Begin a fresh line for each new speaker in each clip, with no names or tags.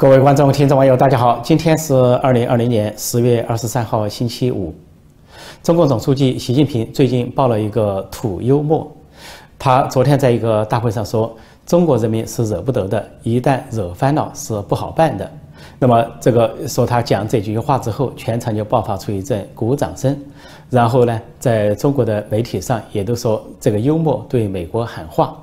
各位观众、听众、网友，大家好！今天是二零二零年十月二十三号，星期五。中共总书记习近平最近爆了一个土幽默。他昨天在一个大会上说：“中国人民是惹不得的，一旦惹翻了是不好办的。”那么，这个说他讲这句话之后，全场就爆发出一阵鼓掌声。然后呢，在中国的媒体上也都说这个幽默对美国喊话，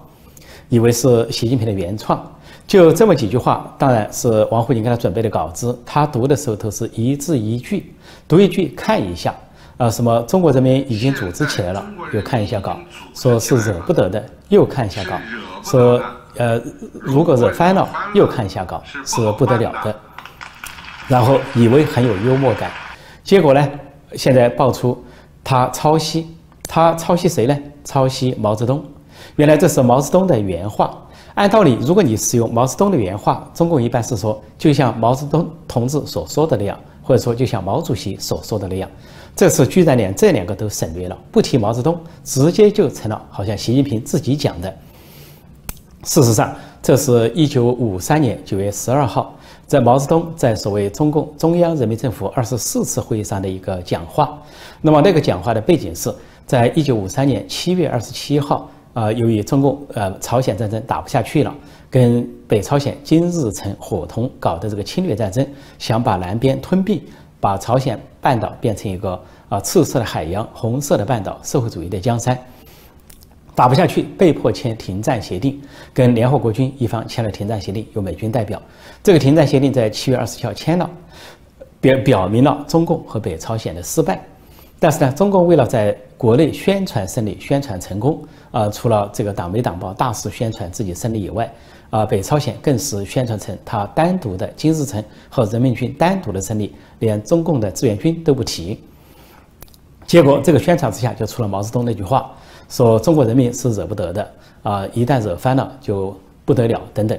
以为是习近平的原创。就这么几句话，当然是王沪宁给他准备的稿子。他读的时候都是一字一句，读一句看一下，啊，什么中国人民已经组织起来了，又看一下稿，说是惹不得的，又看一下稿，说呃，如果惹翻了，又看一下稿，是不得了的。然后以为很有幽默感，结果呢，现在爆出他抄袭，他抄袭谁呢？抄袭毛泽东。原来这是毛泽东的原话。按道理，如果你使用毛泽东的原话，中共一般是说，就像毛泽东同志所说的那样，或者说就像毛主席所说的那样。这次居然连这两个都省略了，不提毛泽东，直接就成了好像习近平自己讲的。事实上，这是一九五三年九月十二号，在毛泽东在所谓中共中央人民政府二十四次会议上的一个讲话。那么那个讲话的背景是在一九五三年七月二十七号。啊，由于中共呃朝鲜战争打不下去了，跟北朝鲜金日成伙同搞的这个侵略战争，想把南边吞并，把朝鲜半岛变成一个啊赤色的海洋、红色的半岛、社会主义的江山，打不下去，被迫签停战协定，跟联合国军一方签了停战协定，由美军代表。这个停战协定在七月二十七号签了，表表明了中共和北朝鲜的失败。但是呢，中共为了在国内宣传胜利、宣传成功，啊，除了这个党媒党报大肆宣传自己胜利以外，啊，北朝鲜更是宣传成他单独的金日成和人民军单独的胜利，连中共的志愿军都不提。结果这个宣传之下，就出了毛泽东那句话，说中国人民是惹不得的，啊，一旦惹翻了就不得了等等。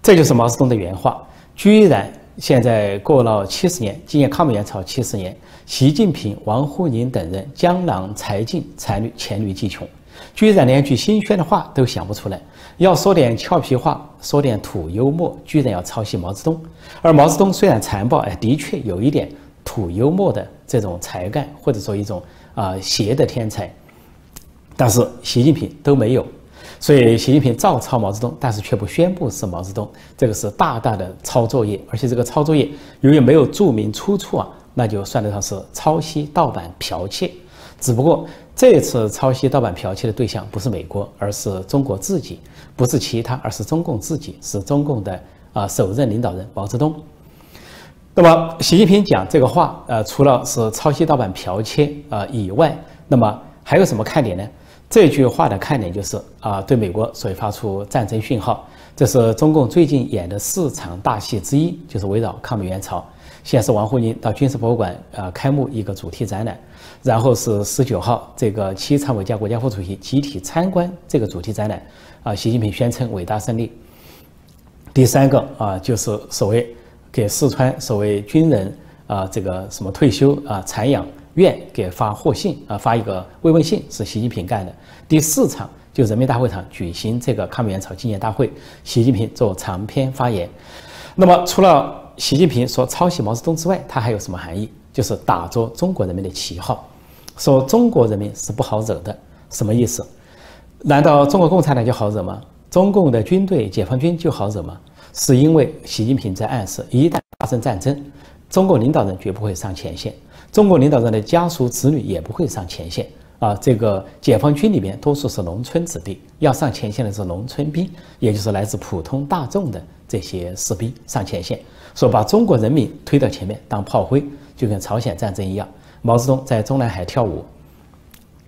这就是毛泽东的原话，居然。现在过了七十年，今年抗美援朝七十年，习近平、王沪宁等人江郎才尽，才女黔驴技穷，居然连句新鲜的话都想不出来。要说点俏皮话，说点土幽默，居然要抄袭毛泽东。而毛泽东虽然残暴，哎，的确有一点土幽默的这种才干，或者说一种啊邪的天才，但是习近平都没有。所以，习近平照抄毛泽东，但是却不宣布是毛泽东，这个是大大的抄作业。而且，这个抄作业由于没有注明出处啊，那就算得上是抄袭、盗版、剽窃。只不过，这次抄袭、盗版、剽窃的对象不是美国，而是中国自己，不是其他，而是中共自己，是中共的啊首任领导人毛泽东。那么，习近平讲这个话，呃，除了是抄袭、盗版、剽窃啊以外，那么还有什么看点呢？这句话的看点就是啊，对美国所发出战争讯号。这是中共最近演的四场大戏之一，就是围绕抗美援朝。先是王沪宁到军事博物馆啊开幕一个主题展览，然后是十九号这个七常委加国家副主席集体参观这个主题展览，啊，习近平宣称伟大胜利。第三个啊，就是所谓给四川所谓军人啊这个什么退休啊残养。院给发贺信啊，发一个慰问信是习近平干的。第四场就人民大会堂举行这个抗美援朝纪念大会，习近平做长篇发言。那么除了习近平说抄袭毛泽东之外，它还有什么含义？就是打着中国人民的旗号，说中国人民是不好惹的，什么意思？难道中国共产党就好惹吗？中共的军队解放军就好惹吗？是因为习近平在暗示，一旦发生战争，中国领导人绝不会上前线。中国领导人的家属子女也不会上前线啊！这个解放军里面多数是农村子弟，要上前线的是农村兵，也就是来自普通大众的这些士兵上前线，说把中国人民推到前面当炮灰，就跟朝鲜战争一样。毛泽东在中南海跳舞，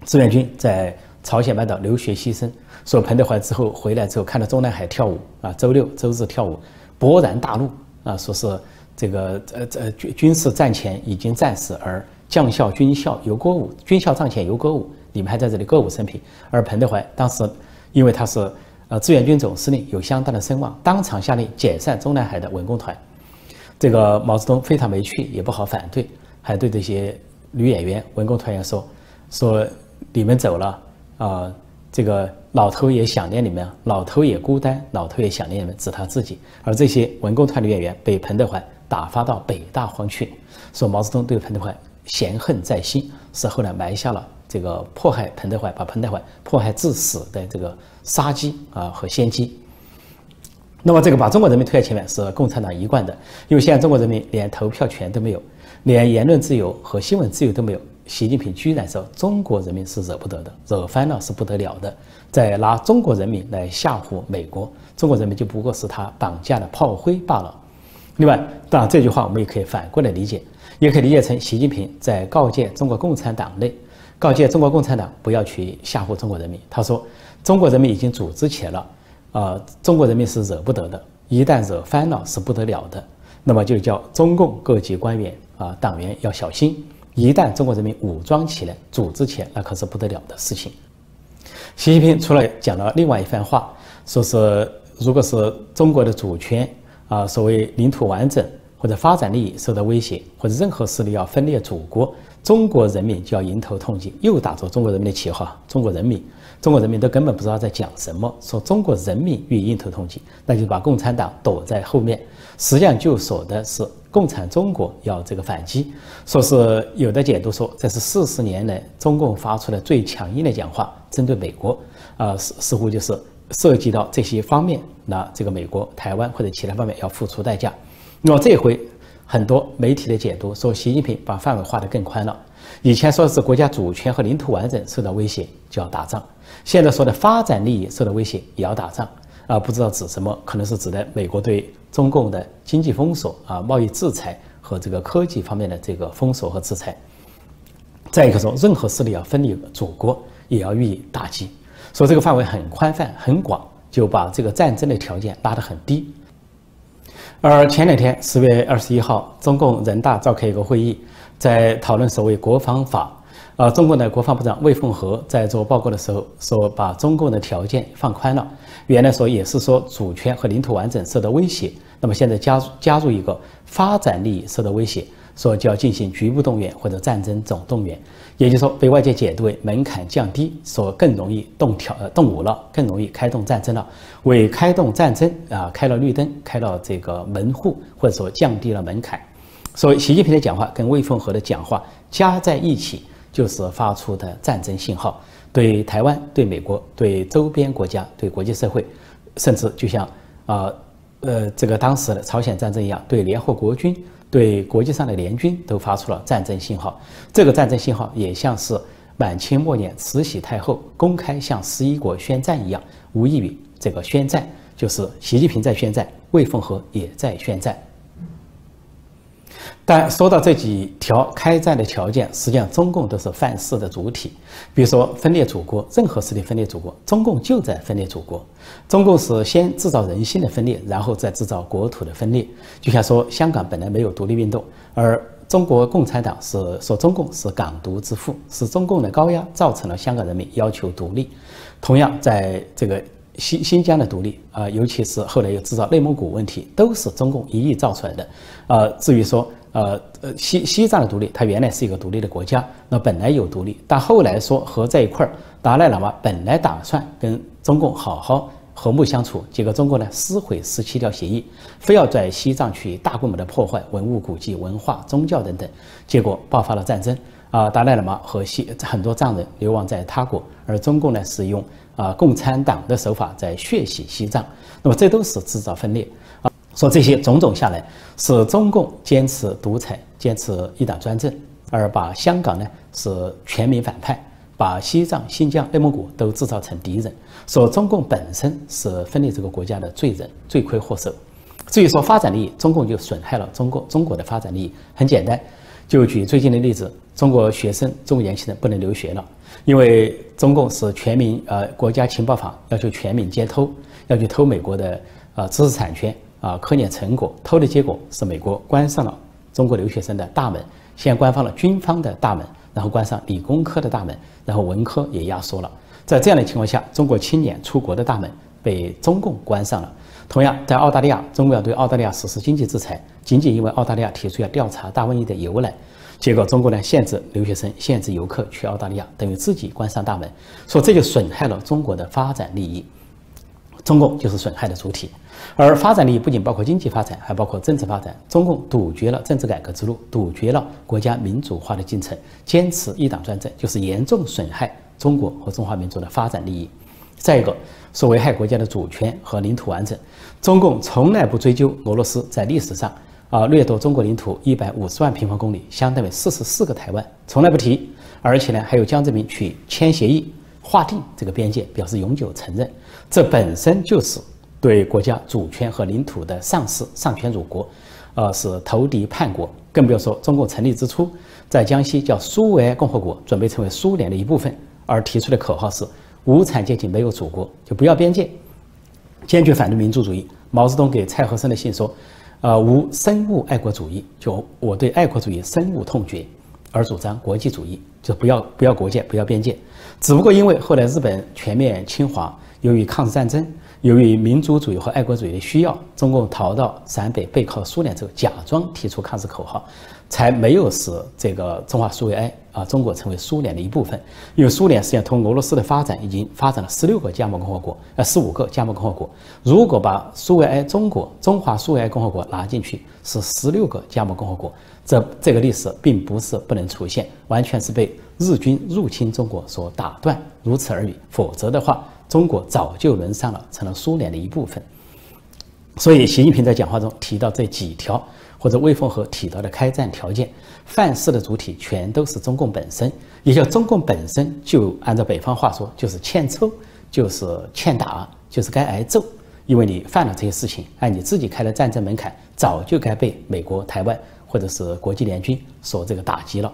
志愿军在朝鲜半岛流血牺牲。说彭德怀之后回来之后看到中南海跳舞啊，周六周日跳舞，勃然大怒啊，说是。这个呃呃军军事战前已经战死，而将校军校游歌舞，军校帐前游歌舞，你们还在这里歌舞升平。而彭德怀当时因为他是呃志愿军总司令，有相当的声望，当场下令解散中南海的文工团。这个毛泽东非常没趣，也不好反对，还对这些女演员文工团员说：说你们走了啊，这个老头也想念你们，老头也孤单，老头也想念你们，指他自己。而这些文工团的演员被彭德怀打发到北大荒去，说毛泽东对彭德怀嫌恨在心，是后来埋下了这个迫害彭德怀、把彭德怀迫害致死的这个杀机啊和先机。那么这个把中国人民推在前面是共产党一贯的，因为现在中国人民连投票权都没有，连言论自由和新闻自由都没有。习近平居然说中国人民是惹不得的，惹翻了是不得了的，在拿中国人民来吓唬美国，中国人民就不过是他绑架的炮灰罢了。另外，当然这句话我们也可以反过来理解，也可以理解成习近平在告诫中国共产党内，告诫中国共产党不要去吓唬中国人民。他说，中国人民已经组织起来了，啊，中国人民是惹不得的，一旦惹翻了是不得了的。那么就叫中共各级官员啊党员要小心。一旦中国人民武装起来、组织起来，那可是不得了的事情。习近平除了讲了另外一番话，说是如果是中国的主权啊，所谓领土完整或者发展利益受到威胁，或者任何势力要分裂祖国，中国人民就要迎头痛击，又打着中国人民的旗号。中国人民，中国人民都根本不知道在讲什么，说中国人民欲迎头痛击，那就把共产党躲在后面，实际上就说的是。共产中国要这个反击，说是有的解读说这是四十年来中共发出的最强硬的讲话，针对美国，啊似似乎就是涉及到这些方面，那这个美国、台湾或者其他方面要付出代价。那么这回很多媒体的解读说，习近平把范围画得更宽了，以前说的是国家主权和领土完整受到威胁就要打仗，现在说的发展利益受到威胁也要打仗。啊，不知道指什么，可能是指的美国对中共的经济封锁啊、贸易制裁和这个科技方面的这个封锁和制裁。再一个说，任何势力要分离祖国，也要予以打击。说这个范围很宽泛、很广，就把这个战争的条件拉得很低。而前两天，十月二十一号，中共人大召开一个会议，在讨论所谓国防法。啊，中国的国防部长魏凤和在做报告的时候说，把中共的条件放宽了。原来说也是说主权和领土完整受到威胁，那么现在加加入一个发展利益受到威胁，说就要进行局部动员或者战争总动员。也就是说，被外界解读为门槛降低，说更容易动挑呃动武了，更容易开动战争了，为开动战争啊开了绿灯，开了这个门户，或者说降低了门槛。所以，习近平的讲话跟魏凤和的讲话加在一起。就是发出的战争信号，对台湾、对美国、对周边国家、对国际社会，甚至就像啊呃这个当时的朝鲜战争一样，对联合国军、对国际上的联军都发出了战争信号。这个战争信号也像是满清末年慈禧太后公开向十一国宣战一样，无异于这个宣战，就是习近平在宣战，魏凤和也在宣战。但说到这几条开战的条件，实际上中共都是犯事的主体。比如说分裂祖国，任何势力分裂祖国，中共就在分裂祖国。中共是先制造人心的分裂，然后再制造国土的分裂。就像说香港本来没有独立运动，而中国共产党是说中共是港独之父，是中共的高压造成了香港人民要求独立。同样，在这个新新疆的独立啊，尤其是后来又制造内蒙古问题，都是中共一意造出来的。呃，至于说。呃呃，西西藏的独立，它原来是一个独立的国家，那本来有独立，但后来说合在一块儿，达赖喇嘛本来打算跟中共好好和睦相处，结果中国呢撕毁十七条协议，非要在西藏去大规模的破坏文物古迹、文化、宗教等等，结果爆发了战争啊，达赖喇嘛和西很多藏人流亡在他国，而中共呢是用啊共产党的手法在血洗西藏，那么这都是制造分裂。说这些种种下来，是中共坚持独裁、坚持一党专政，而把香港呢是全民反派，把西藏、新疆、内蒙古都制造成敌人。说中共本身是分裂这个国家的罪人、罪魁祸首。至于说发展利益，中共就损害了中国中国的发展利益。很简单，就举最近的例子，中国学生、中国年轻人不能留学了，因为中共是全民呃国家情报法要求全民皆偷，要去偷美国的呃知识产权。啊，科研成果偷的结果是美国关上了中国留学生的大门，先关上了军方的大门，然后关上理工科的大门，然后文科也压缩了。在这样的情况下，中国青年出国的大门被中共关上了。同样，在澳大利亚，中国要对澳大利亚实施经济制裁，仅仅因为澳大利亚提出要调查大瘟疫的由来。结果中国呢限制留学生、限制游客去澳大利亚，等于自己关上大门，说这就损害了中国的发展利益。中共就是损害的主体，而发展利益不仅包括经济发展，还包括政治发展。中共堵绝了政治改革之路，堵绝了国家民主化的进程，坚持一党专政，就是严重损害中国和中华民族的发展利益。再一个，是危害国家的主权和领土完整。中共从来不追究俄罗斯在历史上啊掠夺中国领土一百五十万平方公里，相当于四十四个台湾，从来不提。而且呢，还有江泽民去签协议。划定这个边界，表示永久承认，这本身就是对国家主权和领土的丧失、丧权辱国，呃，是投敌叛国。更不要说中共成立之初，在江西叫苏维埃共和国，准备成为苏联的一部分，而提出的口号是“无产阶级没有祖国，就不要边界”，坚决反对民族主义。毛泽东给蔡和森的信说：“呃，无深恶爱国主义，就我对爱国主义深恶痛绝，而主张国际主义，就不要不要国界，不要边界。”只不过因为后来日本全面侵华，由于抗日战争，由于民族主义和爱国主义的需要，中共逃到陕北背靠苏联之后，假装提出抗日口号，才没有使这个中华苏维埃啊中国成为苏联的一部分。因为苏联实际上通过俄罗斯的发展，已经发展了十六个加盟共和国，呃十五个加盟共和国。如果把苏维埃中国中华苏维埃共和国拿进去，是十六个加盟共和国。这这个历史并不是不能出现，完全是被。日军入侵中国所打断，如此而已。否则的话，中国早就沦丧了，成了苏联的一部分。所以，习近平在讲话中提到这几条，或者魏凤和提到的开战条件，犯事的主体全都是中共本身。也就中共本身就按照北方话说，就是欠抽，就是欠打，就是该挨揍。因为你犯了这些事情，按你自己开的战争门槛，早就该被美国、台湾或者是国际联军所这个打击了。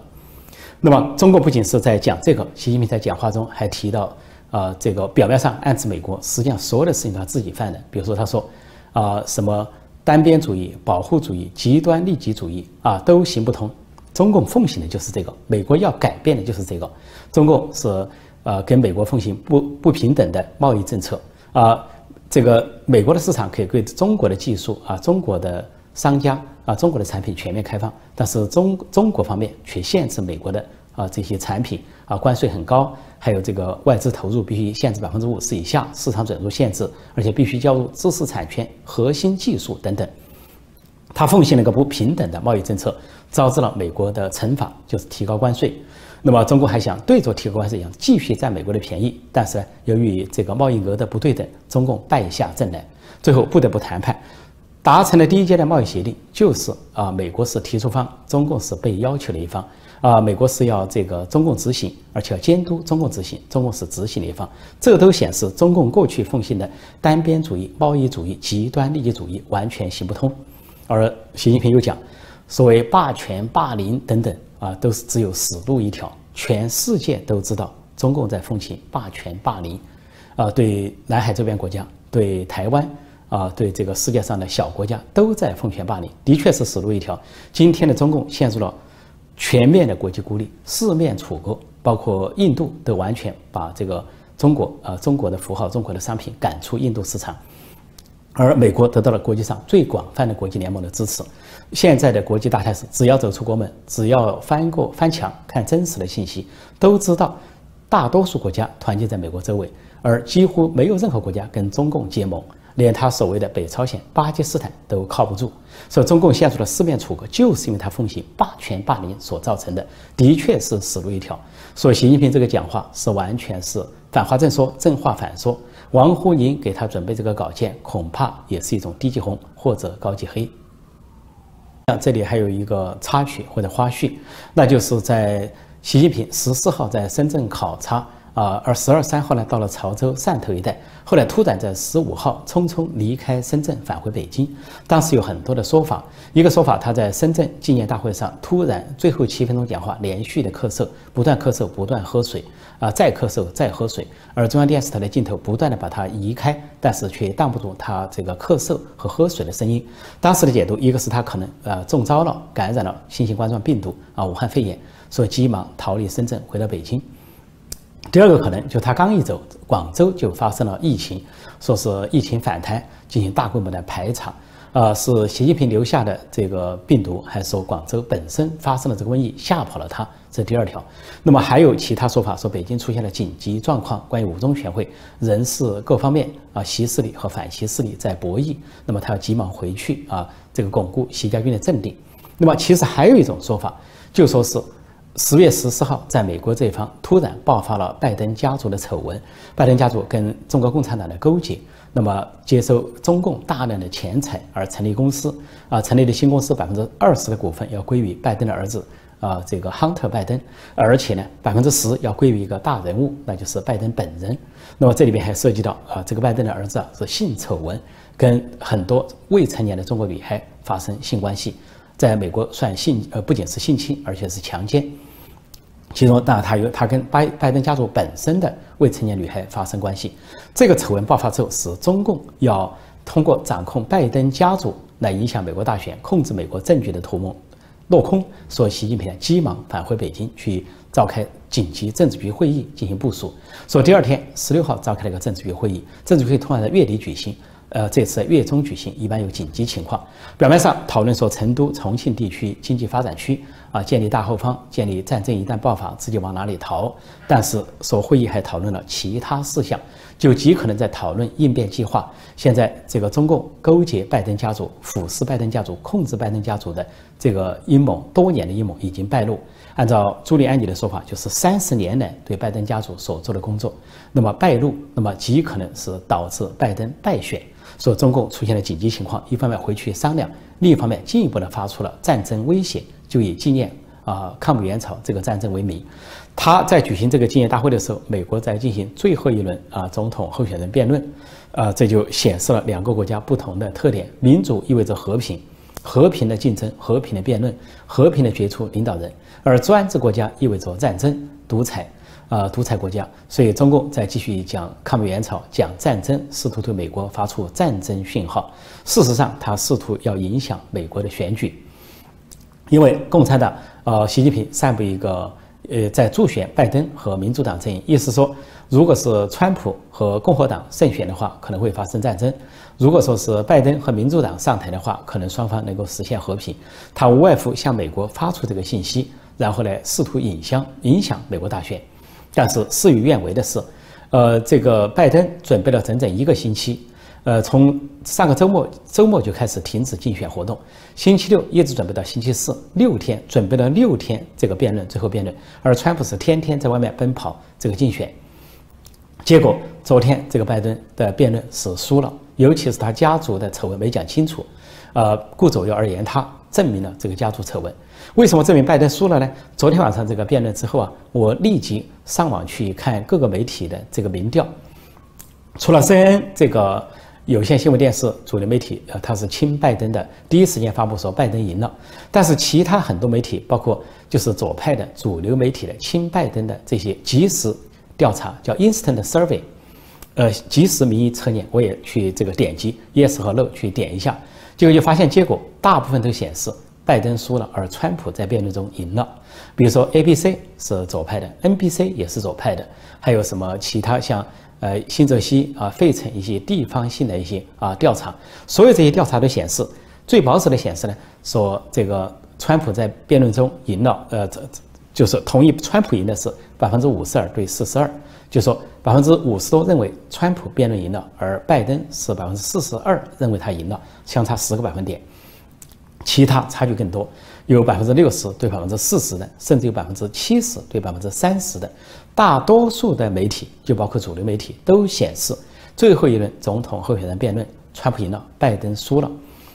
那么，中国不仅是在讲这个，习近平在讲话中还提到，啊，这个表面上暗指美国，实际上所有的事情他自己犯的。比如说，他说，啊，什么单边主义、保护主义、极端利己主义啊，都行不通。中共奉行的就是这个，美国要改变的就是这个。中共是呃跟美国奉行不不平等的贸易政策啊，这个美国的市场可以对中国的技术啊、中国的商家。啊，中国的产品全面开放，但是中中国方面却限制美国的啊这些产品啊，关税很高，还有这个外资投入必须限制百分之五十以下，市场准入限制，而且必须交入知识产权、核心技术等等。他奉行了一个不平等的贸易政策，招致了美国的惩罚，就是提高关税。那么中国还想对着提高关税一样继续占美国的便宜，但是由于这个贸易额的不对等，中共败下阵来，最后不得不谈判。达成的第一阶段贸易协定就是啊，美国是提出方，中共是被要求的一方啊，美国是要这个中共执行，而且要监督中共执行，中共是执行的一方，这都显示中共过去奉行的单边主义、贸易主义、极端利己主义完全行不通。而习近平又讲，所谓霸权、霸凌等等啊，都是只有死路一条，全世界都知道中共在奉行霸权、霸凌，啊，对南海周边国家，对台湾。啊，对这个世界上的小国家都在奉权霸凌，的确是死路一条。今天的中共陷入了全面的国际孤立，四面楚歌，包括印度都完全把这个中国啊中国的符号、中国的商品赶出印度市场，而美国得到了国际上最广泛的国际联盟的支持。现在的国际大态势，只要走出国门，只要翻过翻墙看真实的信息，都知道大多数国家团结在美国周围，而几乎没有任何国家跟中共结盟。连他所谓的北朝鲜、巴基斯坦都靠不住，所以中共陷入了四面楚歌，就是因为他奉行霸权霸凌所造成的，的确是死路一条。所以习近平这个讲话是完全是反话正说，正话反说。王沪宁给他准备这个稿件，恐怕也是一种低级红或者高级黑。那这里还有一个插曲或者花絮，那就是在习近平十四号在深圳考察。啊，而十二三号呢，到了潮州、汕头一带，后来突然在十五号匆匆离开深圳，返回北京。当时有很多的说法，一个说法他在深圳纪念大会上突然最后七分钟讲话，连续的咳嗽，不断咳嗽，不断喝水，啊，再咳嗽，再喝水。而中央电视台的镜头不断的把他移开，但是却挡不住他这个咳嗽和喝水的声音。当时的解读，一个是他可能呃中招了，感染了新型冠状病毒啊，武汉肺炎，所以急忙逃离深圳，回到北京。第二个可能就他刚一走，广州就发生了疫情，说是疫情反弹，进行大规模的排查，呃，是习近平留下的这个病毒，还是说广州本身发生了这个瘟疫吓跑了他？这第二条。那么还有其他说法，说北京出现了紧急状况，关于五中全会人事各方面啊，习势力和反习势力在博弈，那么他要急忙回去啊，这个巩固习家军的阵地。那么其实还有一种说法，就说是十月十四号，在美国这一方突然爆发了拜登家族的丑闻，拜登家族跟中国共产党的勾结。那么接收中共大量的钱财而成立公司啊，成立的新公司百分之二十的股份要归于拜登的儿子啊，这个亨特·拜登，而且呢百分之十要归于一个大人物，那就是拜登本人。那么这里边还涉及到啊，这个拜登的儿子啊是性丑闻，跟很多未成年的中国女孩发生性关系，在美国算性呃不仅是性侵，而且是强奸。其中，当然他有他跟拜拜登家族本身的未成年女孩发生关系。这个丑闻爆发之后，使中共要通过掌控拜登家族来影响美国大选、控制美国政局的图谋落空。所以，习近平急忙返回北京去召开紧急政治局会议进行部署。说第二天十六号召开了一个政治局会议，政治局会通常在月底举行。呃，这次月中举行，一般有紧急情况。表面上讨论说，成都、重庆地区经济发展区啊，建立大后方，建立战争一旦爆发，自己往哪里逃。但是，说会议还讨论了其他事项，就极可能在讨论应变计划。现在，这个中共勾结拜登家族、腐蚀拜登家族、控制拜登家族的这个阴谋，多年的阴谋已经败露。按照朱利安尼的说法，就是三十年来对拜登家族所做的工作，那么败露，那么极可能是导致拜登败选。说中共出现了紧急情况，一方面回去商量，另一方面进一步的发出了战争威胁，就以纪念啊抗美援朝这个战争为名。他在举行这个纪念大会的时候，美国在进行最后一轮啊总统候选人辩论，啊这就显示了两个国家不同的特点：民主意味着和平，和平的竞争，和平的辩论，和平的决出领导人；而专制国家意味着战争、独裁。呃，独裁国家，所以中共在继续讲抗美援朝，讲战争，试图对美国发出战争讯号。事实上，他试图要影响美国的选举，因为共产党，呃，习近平散布一个，呃，在助选拜登和民主党阵营，意思说，如果是川普和共和党胜选的话，可能会发生战争；如果说是拜登和民主党上台的话，可能双方能够实现和平。他无外乎向美国发出这个信息，然后呢，试图影响影响美国大选。但是事与愿违的是，呃，这个拜登准备了整整一个星期，呃，从上个周末周末就开始停止竞选活动，星期六一直准备到星期四，六天准备了六天这个辩论，最后辩论，而川普是天天在外面奔跑这个竞选，结果昨天这个拜登的辩论是输了，尤其是他家族的丑闻没讲清楚，呃，顾左右而言他，证明了这个家族丑闻。为什么证明拜登输了呢？昨天晚上这个辩论之后啊，我立即上网去看各个媒体的这个民调，除了 CNN 这个有线新闻电视主流媒体，呃，它是亲拜登的，第一时间发布说拜登赢了。但是其他很多媒体，包括就是左派的主流媒体的亲拜登的这些即时调查，叫 Instant Survey，呃，即时民意测验，我也去这个点击 Yes 和 No 去点一下，结果就发现结果大部分都显示。拜登输了，而川普在辩论中赢了。比如说，ABC 是左派的，NBC 也是左派的，还有什么其他像呃新泽西啊、费城一些地方性的一些啊调查，所有这些调查都显示，最保守的显示呢，说这个川普在辩论中赢了，呃，这就是同意川普赢的是百分之五十二对四十二，就说百分之五十多认为川普辩论赢了，而拜登是百分之四十二认为他赢了，相差十个百分点。其他差距更多，有百分之六十对百分之四十的，甚至有百分之七十对百分之三十的。大多数的媒体，就包括主流媒体，都显示最后一轮总统候选人辩论，川普赢了，拜登输了。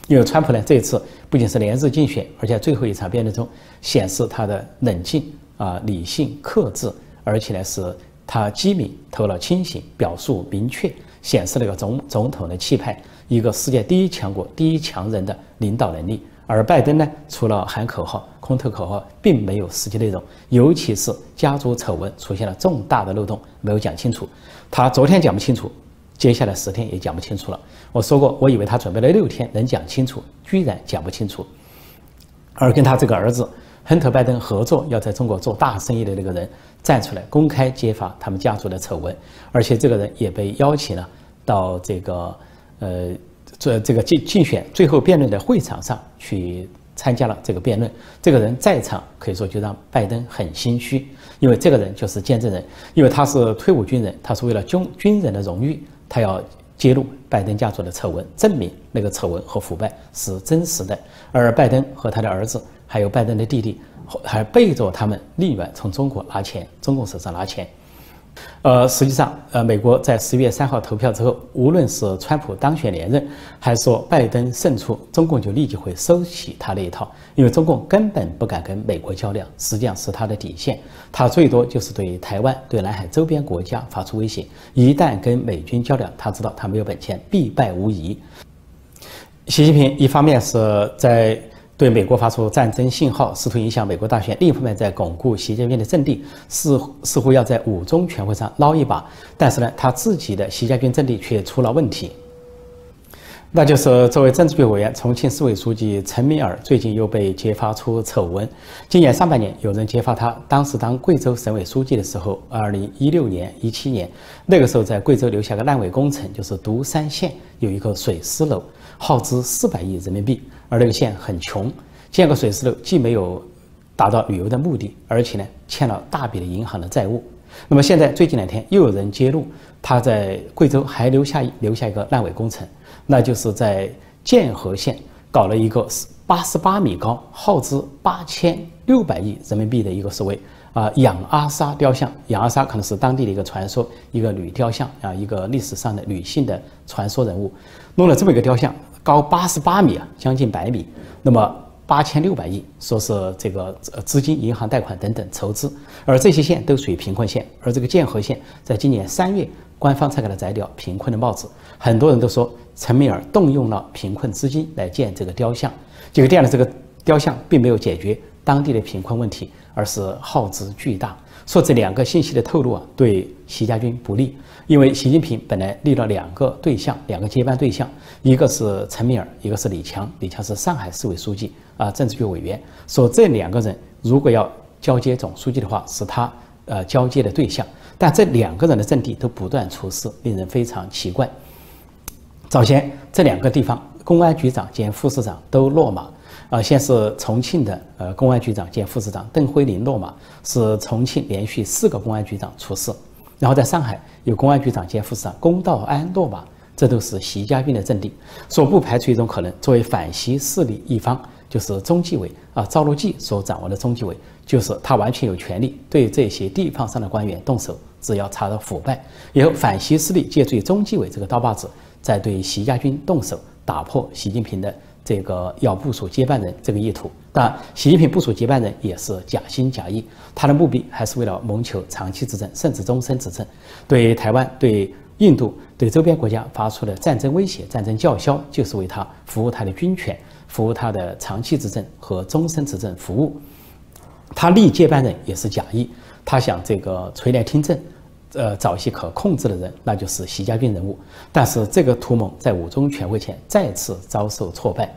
因为川普呢，这一次不仅是连日竞选，而且最后一场辩论中显示他的冷静啊、理性、克制，而且呢是他机敏、头脑清醒、表述明确，显示了一个总总统的气派，一个世界第一强国、第一强人的领导能力。而拜登呢，除了喊口号、空头口号，并没有实际内容。尤其是家族丑闻出现了重大的漏洞，没有讲清楚。他昨天讲不清楚，接下来十天也讲不清楚了。我说过，我以为他准备了六天能讲清楚，居然讲不清楚。而跟他这个儿子亨特·拜登合作，要在中国做大生意的那个人站出来公开揭发他们家族的丑闻，而且这个人也被邀请了到这个呃。这这个竞竞选最后辩论的会场上去参加了这个辩论。这个人在场，可以说就让拜登很心虚，因为这个人就是见证人，因为他是退伍军人，他是为了军军人的荣誉，他要揭露拜登家族的丑闻，证明那个丑闻和腐败是真实的。而拜登和他的儿子，还有拜登的弟弟，还背着他们另外从中国拿钱，中共手上拿钱。呃，实际上，呃，美国在十一月三号投票之后，无论是川普当选连任，还是说拜登胜出，中共就立即会收起他那一套，因为中共根本不敢跟美国较量，实际上是他的底线，他最多就是对台湾、对南海周边国家发出威胁，一旦跟美军较量，他知道他没有本钱，必败无疑。习近平一方面是在。对美国发出战争信号，试图影响美国大选；另一方面，在巩固习近平的阵地，似似乎要在五中全会上捞一把。但是呢，他自己的习家军阵地却出了问题。那就是作为政治局委员、重庆市委书记陈敏尔，最近又被揭发出丑闻。今年上半年，有人揭发他当时当贵州省委书记的时候，二零一六年、一七年，那个时候在贵州留下个烂尾工程，就是独山县有一个水师楼，耗资四百亿人民币。而那个县很穷，建个水丝楼既没有达到旅游的目的，而且呢欠了大笔的银行的债务。那么现在最近两天又有人揭露，他在贵州还留下留下一个烂尾工程，那就是在剑河县搞了一个八十八米高、耗资八千六百亿人民币的一个所谓啊养阿莎雕像。养阿莎可能是当地的一个传说，一个女雕像啊，一个历史上的女性的传说人物，弄了这么一个雕像。高八十八米啊，将近百米。那么八千六百亿，说是这个资金、银行贷款等等筹资，而这些县都属于贫困县。而这个剑河县在今年三月，官方才给他摘掉贫困的帽子。很多人都说陈敏尔动用了贫困资金来建这个雕像，结果建的这个雕像并没有解决当地的贫困问题，而是耗资巨大。说这两个信息的透露啊，对习家军不利，因为习近平本来立了两个对象，两个接班对象，一个是陈敏尔，一个是李强。李强是上海市委书记啊，政治局委员。说这两个人如果要交接总书记的话，是他呃交接的对象。但这两个人的阵地都不断出事，令人非常奇怪。早先这两个地方公安局长兼副市长都落马。啊，先是重庆的呃公安局长兼副市长邓辉林落马，是重庆连续四个公安局长出事。然后在上海有公安局长兼副市长龚道安落马，这都是习家军的阵地。所不排除一种可能，作为反习势力一方，就是中纪委啊赵乐际所掌握的中纪委，就是他完全有权利对这些地方上的官员动手，只要查到腐败，以后反习势力借助于中纪委这个刀把子，再对习家军动手，打破习近平的。这个要部署接班人这个意图，但，习近平部署接班人也是假心假意，他的目的还是为了谋求长期执政，甚至终身执政。对台湾、对印度、对周边国家发出的战争威胁、战争叫嚣，就是为他服务他的军权、服务他的长期执政和终身执政服务。他立接班人也是假意，他想这个垂帘听政。呃，找一些可控制的人，那就是习家军人物。但是这个图谋在五中全会前再次遭受挫败。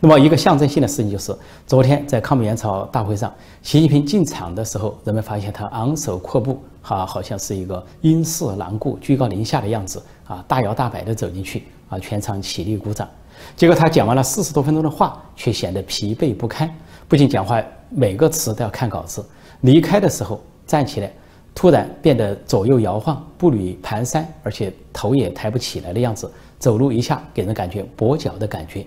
那么一个象征性的事情就是，昨天在抗美援朝大会上，习近平进场的时候，人们发现他昂首阔步，哈，好像是一个鹰视狼顾、居高临下的样子啊，大摇大摆地走进去啊，全场起立鼓掌。结果他讲完了四十多分钟的话，却显得疲惫不堪，不仅讲话每个词都要看稿子，离开的时候站起来。突然变得左右摇晃、步履蹒跚，而且头也抬不起来的样子，走路一下给人感觉跛脚的感觉。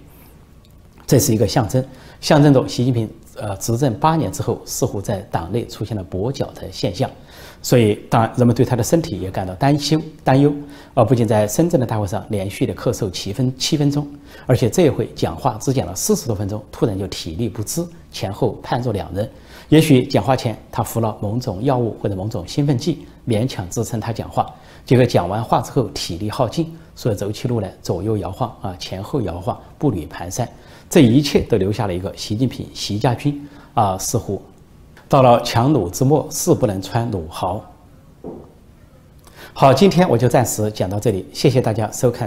这是一个象征，象征着习近平呃执政八年之后，似乎在党内出现了跛脚的现象。所以，当然人们对他的身体也感到担心担忧。而不仅在深圳的大会上连续的咳嗽七分七分钟，而且这一回讲话只讲了四十多分钟，突然就体力不支，前后判若两人。也许讲话前他服了某种药物或者某种兴奋剂，勉强支撑他讲话。结果讲完话之后体力耗尽，所以走起路来左右摇晃啊，前后摇晃，步履蹒跚。这一切都留下了一个习近平、习家军啊，似乎到了强弩之末，誓不能穿弩毫。好，今天我就暂时讲到这里，谢谢大家收看。